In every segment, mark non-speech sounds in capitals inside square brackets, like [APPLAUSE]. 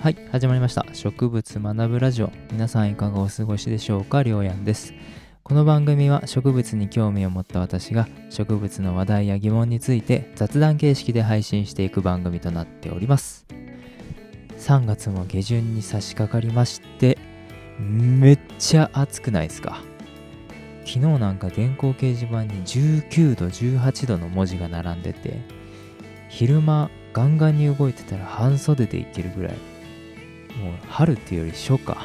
はい、始まりました。植物学ぶラジオ。皆さんいかがお過ごしでしょうかりょうやんです。この番組は植物に興味を持った私が植物の話題や疑問について雑談形式で配信していく番組となっております。3月も下旬に差し掛かりまして、めっちゃ暑くないですか？昨日なんか電光掲示板に19度、18度の文字が並んでて、昼間ガンガンに動いてたら半袖でいけるぐらいもう春っていうより初夏。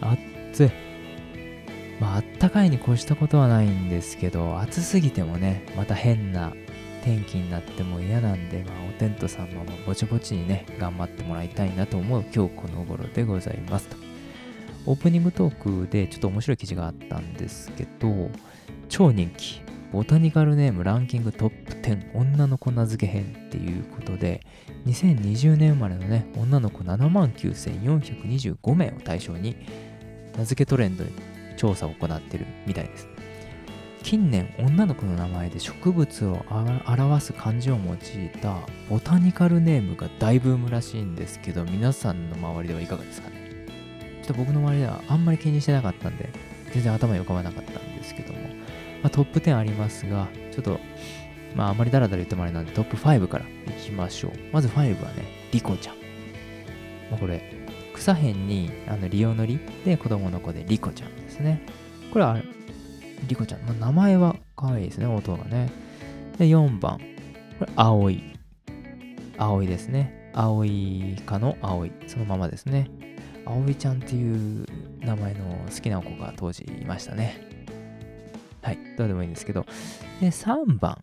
暑い。まああったかいに越したことはないんですけど暑すぎてもねまた変な天気になっても嫌なんで、まあ、おテントさんもぼちぼちにね頑張ってもらいたいなと思う今日この頃でございます。とオープニングトークでちょっと面白い記事があったんですけど超人気ボタニカルネームランキングトッププ10女の子名付け編っていうことで2020年生まれのね女の子7万9425名を対象に名付けトレンドに調査を行ってるみたいです。近年女の子の名前で植物を表す漢字を用いたボタニカルネームが大ブームらしいんですけど皆さんの周りではいかがですかね？ちょっと僕の周りではあんまり気にしてなかったんで全然頭に浮かばなかったんですけども。まあ、トップ10ありますが、ちょっと、まあ、あまりダラダラ言ってもあれなんで、トップ5からいきましょう。まず5はね、リコちゃん。まあ、これ、草辺にあのリオのりで子供の子でリコちゃんですね。これは、リコちゃん。まあ、名前は可愛いですね、音がね。で、4番。これ、葵。葵ですね。葵かの葵。そのままですね。葵ちゃんっていう名前の好きな子が当時いましたね。はい、どうでもいいんですけど。で、3番、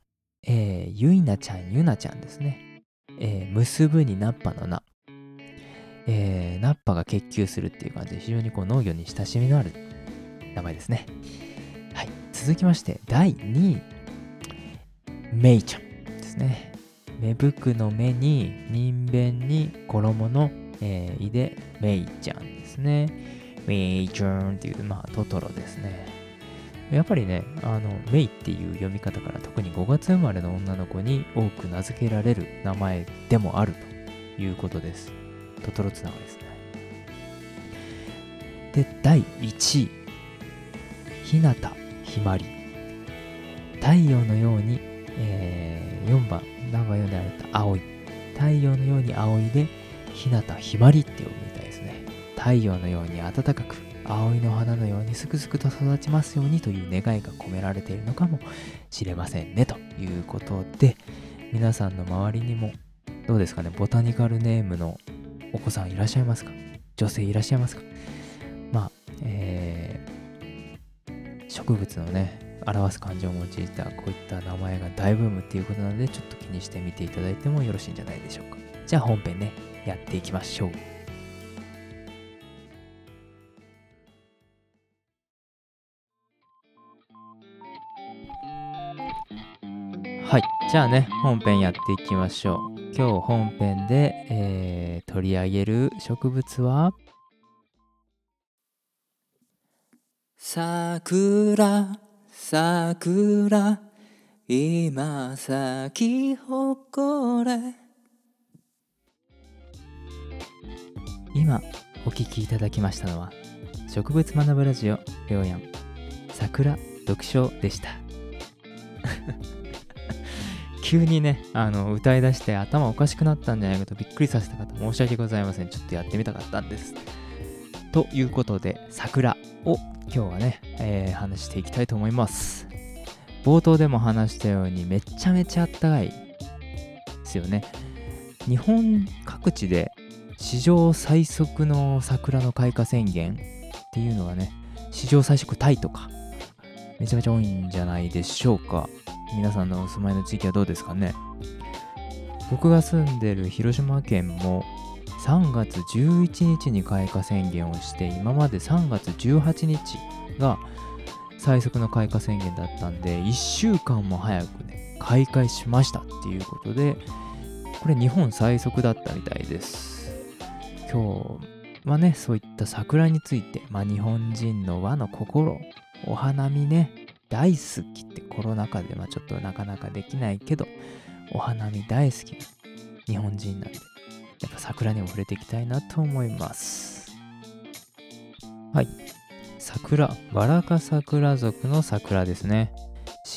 えー、ゆいなちゃん、ゆなちゃんですね。えー、結ぶにナッパの名。えー、ナッパが結球するっていう感じで、非常にこう農業に親しみのある名前ですね。はい、続きまして、第2位、めいちゃんですね。芽吹くの芽に、人弁に衣の、えー、いで、めいちゃんですね。めいちゃんっていう、まあ、トトロですね。やっぱりね、あの、メイっていう読み方から特に5月生まれの女の子に多く名付けられる名前でもあるということです。トトロつながですね。で、第1位。ひなたひまり。太陽のように、えー、4番、何番読んであれた青い。太陽のように青いで、ひなたひまりって読むみたいですね。太陽のように暖かく、葵の花のようにすくすくと育ちますようにという願いが込められているのかもしれませんねということで皆さんの周りにもどうですかね？ボタニカルネームのお子さんいらっしゃいますか？女性いらっしゃいますか？まあえー、植物のね表す漢字を用いたこういった名前が大ブームっていうことなのでちょっと気にしてみていただいてもよろしいんじゃないでしょうか。じゃあ本編ねやっていきましょう。はい。じゃあね、本編やっていきましょう。今日本編で、えー、取り上げる植物は、桜、桜、今咲き誇れ。今、お聴きいただきましたのは、植物学ぶラジオ、りょうやん、桜読書でした。急にね、あの、歌い出して頭おかしくなったんじゃないかとびっくりさせた方申し訳ございません。ちょっとやってみたかったんです。ということで、桜を今日はね、えー、話していきたいと思います。冒頭でも話したようにめちゃめちゃあったかいですよね。日本各地で史上最速の桜の開花宣言っていうのがね、史上最速タイとか、めちゃめちゃ多いんじゃないでしょうか。皆さんのお住まいの地域はどうですかね？僕が住んでる広島県も3月11日に開花宣言をして今まで3月18日が最速の開花宣言だったんで1週間も早くね開会しましたっていうことでこれ日本最速だったみたいです。今日はねそういった桜についてまあ日本人の和の心お花見ね大好きってコロナ禍でまあちょっとなかなかできないけどお花見大好きな日本人なんでやっぱ桜にも触れていきたいなと思います。はい。桜。バラカ桜族の桜ですね。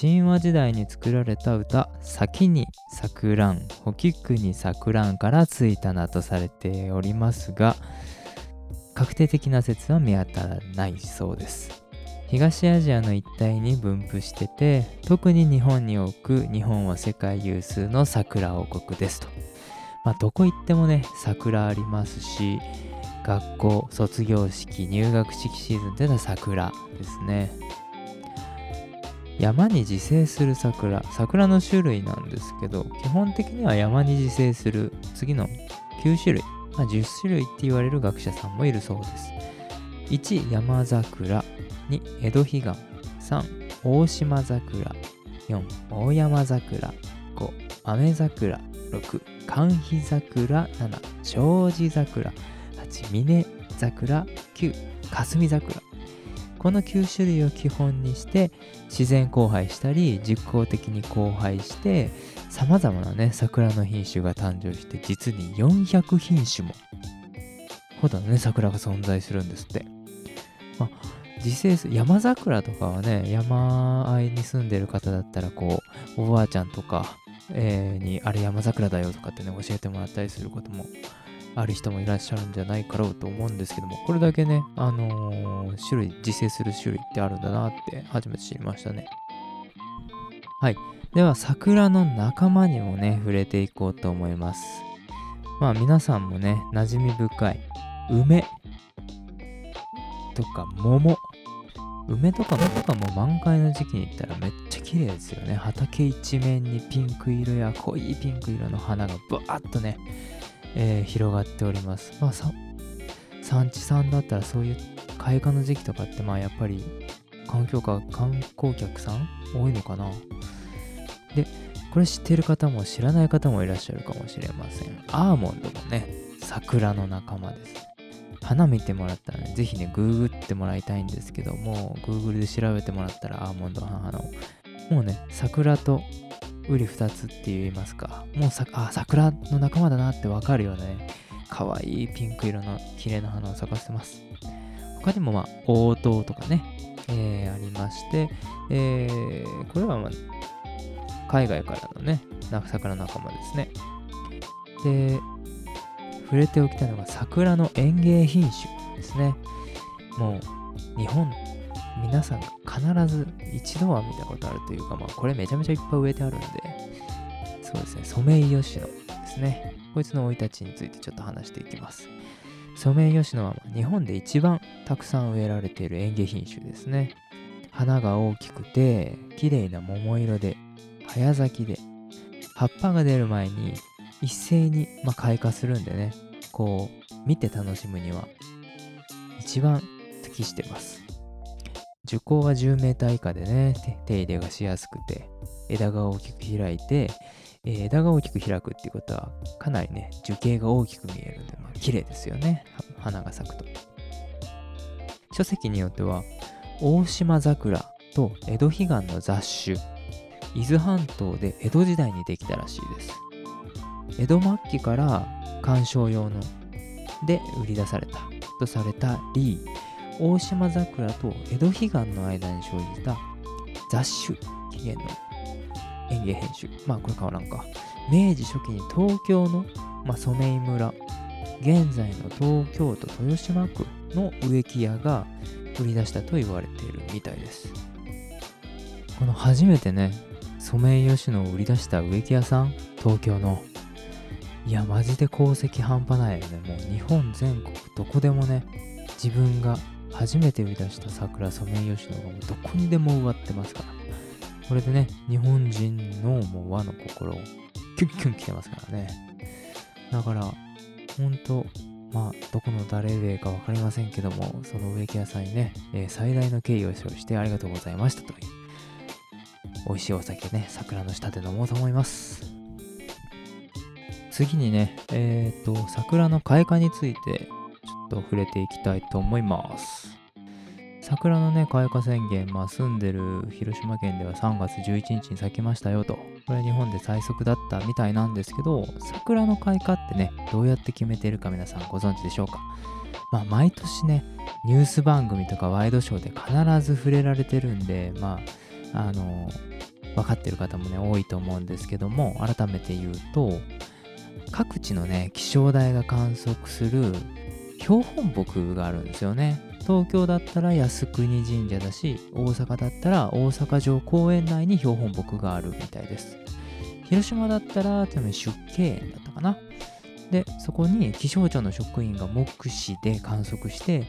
神話時代に作られた歌「先に桜んほきくに桜ん」からついた名とされておりますが確定的な説は見当たらないそうです。東アジアの一帯に分布してて特に日本に多く日本は世界有数の桜王国ですと。まあどこ行ってもね桜ありますし学校卒業式入学式シーズンでの桜ですね。山に自生する桜。桜の種類なんですけど基本的には山に自生する次の9種類、まあ、10種類って言われる学者さんもいるそうです。1山桜。2江戸彼岸3大島桜。4大山桜。5雨桜。6寒肥桜。7障子桜。8峰桜。9霞桜。この9種類を基本にして自然交配したり実効的に交配してさまざまなね桜の品種が誕生して実に400品種もほどのね桜が存在するんですって。自生する山桜とかはね山あいに住んでる方だったらこうおばあちゃんとか、えー、にあれ山桜だよとかってね教えてもらったりすることもある人もいらっしゃるんじゃないかろうと思うんですけども、これだけね、あのー、種類、自生する種類ってあるんだなって初めて知りましたね。はい。では、桜の仲間にもね、触れていこうと思います。まあ、皆さんもね、馴染み深い、梅とか桃。梅とか桃とかも満開の時期に行ったらめっちゃ綺麗ですよね。畑一面にピンク色や濃いピンク色の花がブワーッとね、えー、広がっております。まあ、産地さんだったらそういう開花の時期とかってまあやっぱり環境下観光客さん多いのかなでこれ知ってる方も知らない方もいらっしゃるかもしれませんアーモンドもね桜の仲間です花見てもらったらね、ぜひね、グーグってもらいたいんですけども、Google で調べてもらったらアーモンドの花を。もうね、桜と瓜二つって言いますか。もうさあ桜の仲間だなってわかるよね。かわいいピンク色の綺麗な花を咲かせてます。他にもまあ応答とかね、えー、ありまして、えー、これはまあ海外からのね、桜仲間ですね。で、触れておきたいのが桜の園芸品種ですね。もう日本皆さんが必ず一度は見たことあるというか、まあ、これめちゃめちゃいっぱい植えてあるんで、そうですね、ソメイヨシノですね。こいつの生い立ちについてちょっと話していきます。ソメイヨシノは日本で一番たくさん植えられている園芸品種ですね。花が大きくて、綺麗な桃色で、早咲きで、葉っぱが出る前に一斉に、まあ、開花するんでね、こう、見て楽しむには一番適してます。樹高は10メーター以下でね、手入れがしやすくて、枝が大きく開いて、えー、枝が大きく開くっていうことは、かなりね、樹形が大きく見えるんで、まあ、綺麗ですよね。花が咲くと。書籍によっては、大島桜と江戸彼岸の雑種、伊豆半島で江戸時代にできたらしいです。江戸末期から観賞用ので売り出された。とされたリー大島桜と江戸彼岸の間に生じた雑種起源の園芸編集。まあこれ変わらんか明治初期に東京の、まあ、染井村現在の東京都豊島区の植木屋が売り出したと言われているみたいです。この初めてねソメイヨシノを売り出した植木屋さん東京のいやマジで功績半端ないよねもう日本全国どこでもね自分が初めて売り出した桜ソメイヨシノがもうどこにでも植わってますから。これでね、日本人のもう和の心をキュンキュン来てますからね。だから、ほんと、まあ、どこの誰でか分かりませんけども、その植木屋さんにね、えー、最大の敬意を表してありがとうございましたという、美味しいお酒ね、桜の下で飲もうと思います。次にね、えっ、ー、と、桜の開花についてちょっと触れていきたいと思います。桜のね開花宣言、まあ、住んでる広島県では3月11日に咲きましたよとこれ日本で最速だったみたいなんですけど桜の開花ってねどうやって決めてるか皆さんご存知でしょうか？まあ毎年ねニュース番組とかワイドショーで必ず触れられてるんでまああの分かってる方もね多いと思うんですけども改めて言うと各地のね気象台が観測する標本木があるんですよね。東京だったら靖国神社だし大阪だったら大阪城公園内に標本木があるみたいです。広島だったら多分出家園だったかな。でそこに気象庁の職員が目視で観測して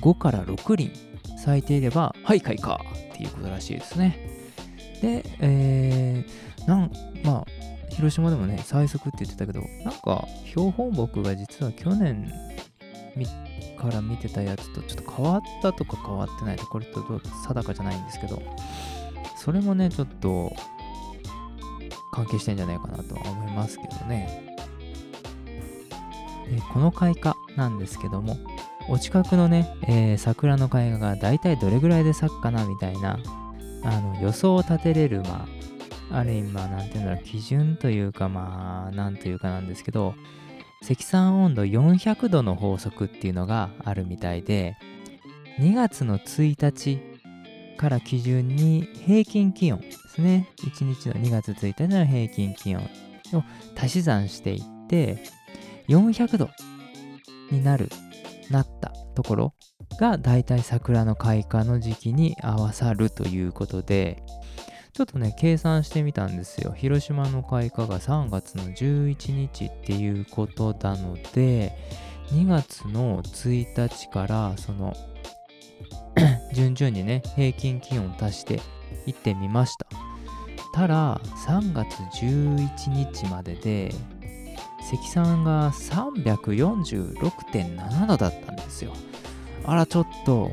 5から6輪咲いていればはい開花っていうことらしいですね。で、えー、なんまあ広島でもね最速って言ってたけどなんか標本木が実は去年から見てたやつとちょっと変わったとか変わってないとこれと定かじゃないんですけどそれもねちょっと関係してんじゃないかなとは思いますけどね。でこの開花なんですけどもお近くのね、えー、桜の開花が大体どれぐらいで咲くかなみたいなあの予想を立てれるまあある意味まあ何て言うんだろう基準というかまあ何というかなんですけど積算温度400度の法則っていうのがあるみたいで2月の1日から基準に平均気温ですね。1日の2月1日の平均気温を足し算していって400度になるなったところがだいたい桜の開花の時期に合わさるということでちょっとね、計算してみたんですよ。広島の開花が3月の11日っていうことなので、2月の1日からその [COUGHS] 順々にね、平均気温を足していってみました。ただ、3月11日までで、積算が346.7度だったんですよ。あら、ちょっと、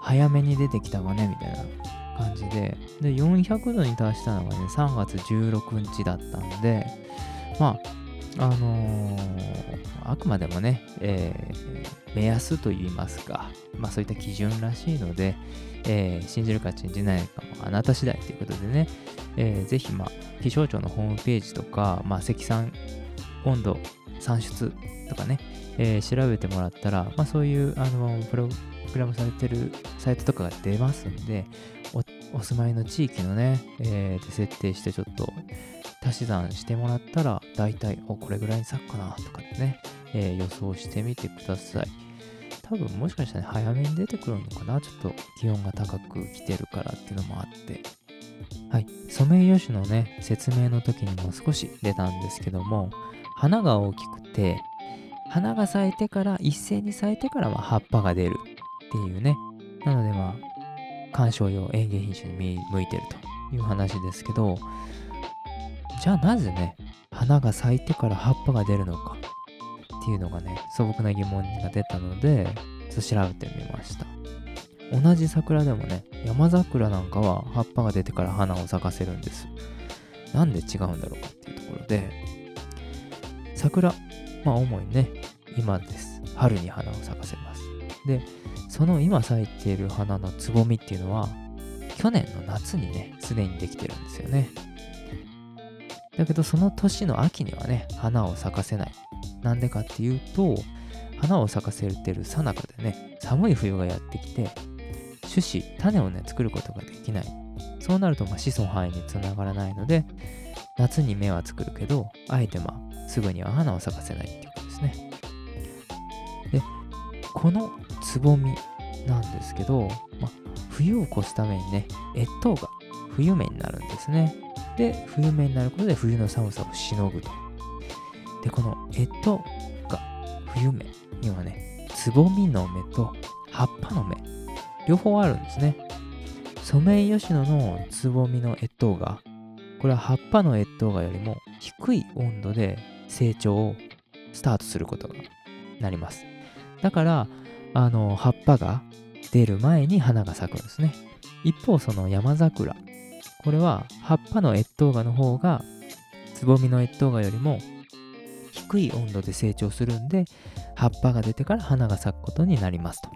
早めに出てきたわね、みたいな感じで、で、400度に達したのがね、3月16日だったんで、まあ、あのー、あくまでもね、えー、目安といいますか、まあそういった基準らしいので、えー、信じるか信じないかもあなた次第ということでね、えー、ぜひ、まあ、気象庁のホームページとか、まあ、積算温度算出とかね、えー、調べてもらったら、まあ、そういうあのプログラムされてるサイトとかが出ますんで、お住まいの地域のね、えー、で設定してちょっと足し算してもらったら、大体、お、これぐらいに咲くかなとかってね、えー、予想してみてください。多分もしかしたら、早めに出てくるのかなちょっと気温が高く来てるからっていうのもあって。はい。ソメイヨシノね、説明の時にも少し出たんですけども、花が大きくて、花が咲いてから、一斉に咲いてからは葉っぱが出るっていうね。なのでまあ、観賞用園芸品種に向いてるという話ですけどじゃあなぜね花が咲いてから葉っぱが出るのかっていうのがね素朴な疑問が出たのでちょっと調べてみました。同じ桜でもね山桜なんかは葉っぱが出てから花を咲かせるんです。なんで違うんだろうかっていうところで桜まあ主にね今です。春に花を咲かせます。でその今咲いている花のつぼみっていうのは去年の夏にねすでにできてるんですよね。だけどその年の秋にはね花を咲かせない。なんでかっていうと花を咲かせてるさなかでね寒い冬がやってきて種子種をね作ることができない。そうなるとまあ子孫繁栄につながらないので夏に芽は作るけどあえてまあすぐには花を咲かせないっていうことですね。このつぼみなんですけど、ま冬を越すためにね、越冬が冬目になるんですね。で、冬目になることで冬の寒さをしのぐと。で、この越冬が冬目にはね、つぼみの芽と葉っぱの芽、両方あるんですね。ソメイヨシノのつぼみの越冬が、これは葉っぱの越冬がよりも低い温度で成長をスタートすることがなります。だから、あの葉っぱが出る前に花が咲くんですね。一方その山桜。これは葉っぱの越冬芽の方がつぼみの越冬芽よりも低い温度で成長するんで葉っぱが出てから花が咲くことになりますと。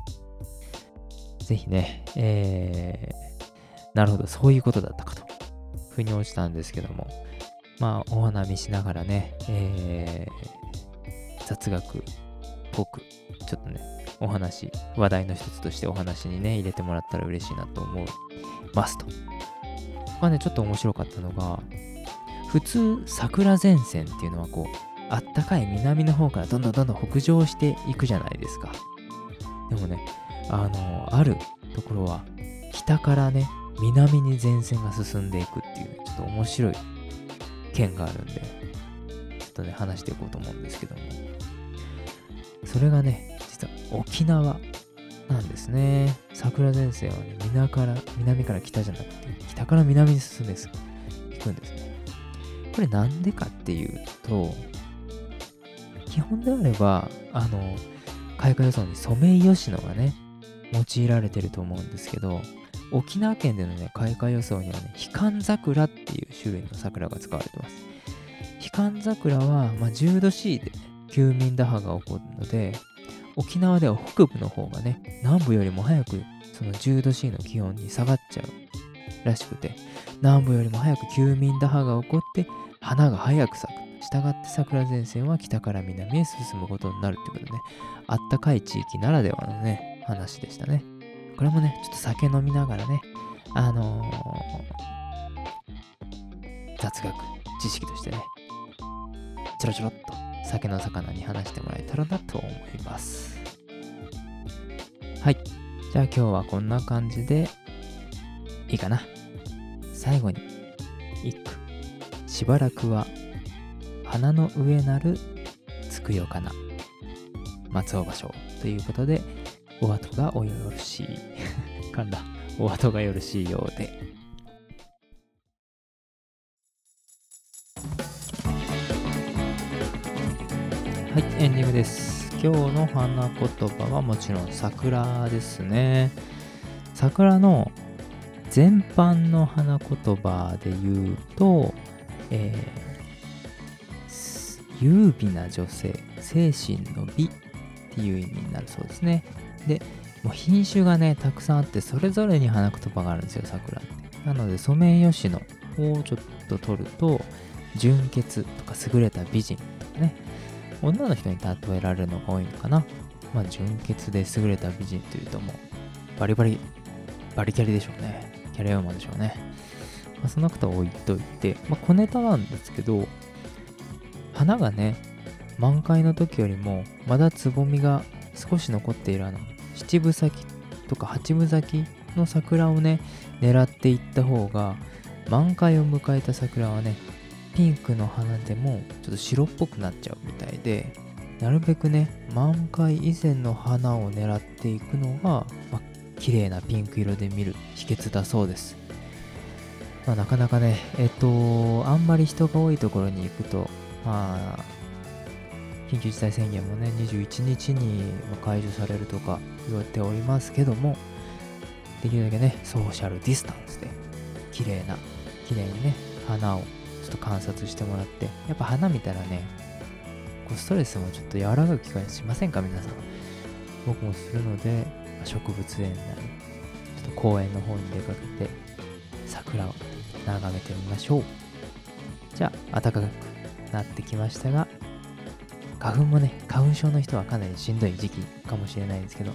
ぜひね、えー、なるほど、そういうことだったかと、腑に落ちたんですけども、まあ、お花見しながらね、えー、雑学っぽく、ちょっとね、お話、話題の一つとしてお話にね、入れてもらったら嬉しいなと思いますと。まあね、ちょっと面白かったのが、普通、桜前線っていうのはこう、あったかい南の方からどんどんどんどん北上していくじゃないですか。でもね、あの、あるところは、北からね、南に前線が進んでいくっていう、ちょっと面白い県があるんで、ちょっとね、話していこうと思うんですけども、それがね、沖縄なんですね。桜前線はね、南から、南から北じゃなくて、北から南に進んでいくんですね。これなんでかっていうと、基本であれば、あの、開花予想にソメイヨシノがね、用いられてると思うんですけど、沖縄県でのね、開花予想にはね、ヒカン桜っていう種類の桜が使われてます。ヒカン桜は、まあ、10度 C で、休眠打破が起こるので、沖縄では北部の方がね、南部よりも早くその10度 C の気温に下がっちゃうらしくて、南部よりも早く休眠打破が起こって、花が早く咲く。したがって桜前線は北から南へ進むことになるってことね、あったかい地域ならではのね、話でしたね。これもね、ちょっと酒飲みながらね、あのー、雑学、知識としてね、ちょろちょろっと酒の魚に話してもらえたらなと思います。はい。じゃあ今日はこんな感じでいいかな。最後に、一句。しばらくは花の上なるつくよかな。松尾芭蕉ということで、お後がおよろしい。[LAUGHS] 噛んだ。お後がよろしいようで。はい、エンディングです。今日の花言葉はもちろん桜ですね。桜の全般の花言葉で言うと、えー、優美な女性、精神の美っていう意味になるそうですね。で、もう品種がね、たくさんあって、それぞれに花言葉があるんですよ、桜って。なので、ソメイヨシノをちょっと取ると、純潔とか優れた美人、女の人に例えられるのが多いのかな。まあ、純潔で優れた美人というともう、バリバリ、バリキャリでしょうね。キャリアウーマンでしょうね。まあ、その方置いといて、まあ、小ネタなんですけど、花がね、満開の時よりも、まだつぼみが少し残っているあの七分咲きとか八分咲きの桜をね狙っていった方が満開を迎えた桜はねピンクの花でもちょっと白っぽくなっちゃうみたいでなるべくね満開以前の花を狙っていくのが、まあ、綺麗なピンク色で見る秘訣だそうです、まあ、なかなかねえっとあんまり人が多いところに行くとまあ緊急事態宣言もね、21日に解除されるとか言われておりますけども、できるだけね、ソーシャルディスタンスで、綺麗な、綺麗にね、花をちょっと観察してもらって、やっぱ花見たらね、こうストレスもちょっと和らぐ機会しませんか、皆さん。僕もするので、植物園なり、ちょっと公園の方に出かけて、桜を眺めてみましょう。じゃあ、暖かくなってきましたが、花粉もね、花粉症の人はかなりしんどい時期かもしれないんですけど、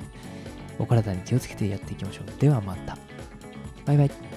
お体に気をつけてやっていきましょう。ではまた。バイバイ。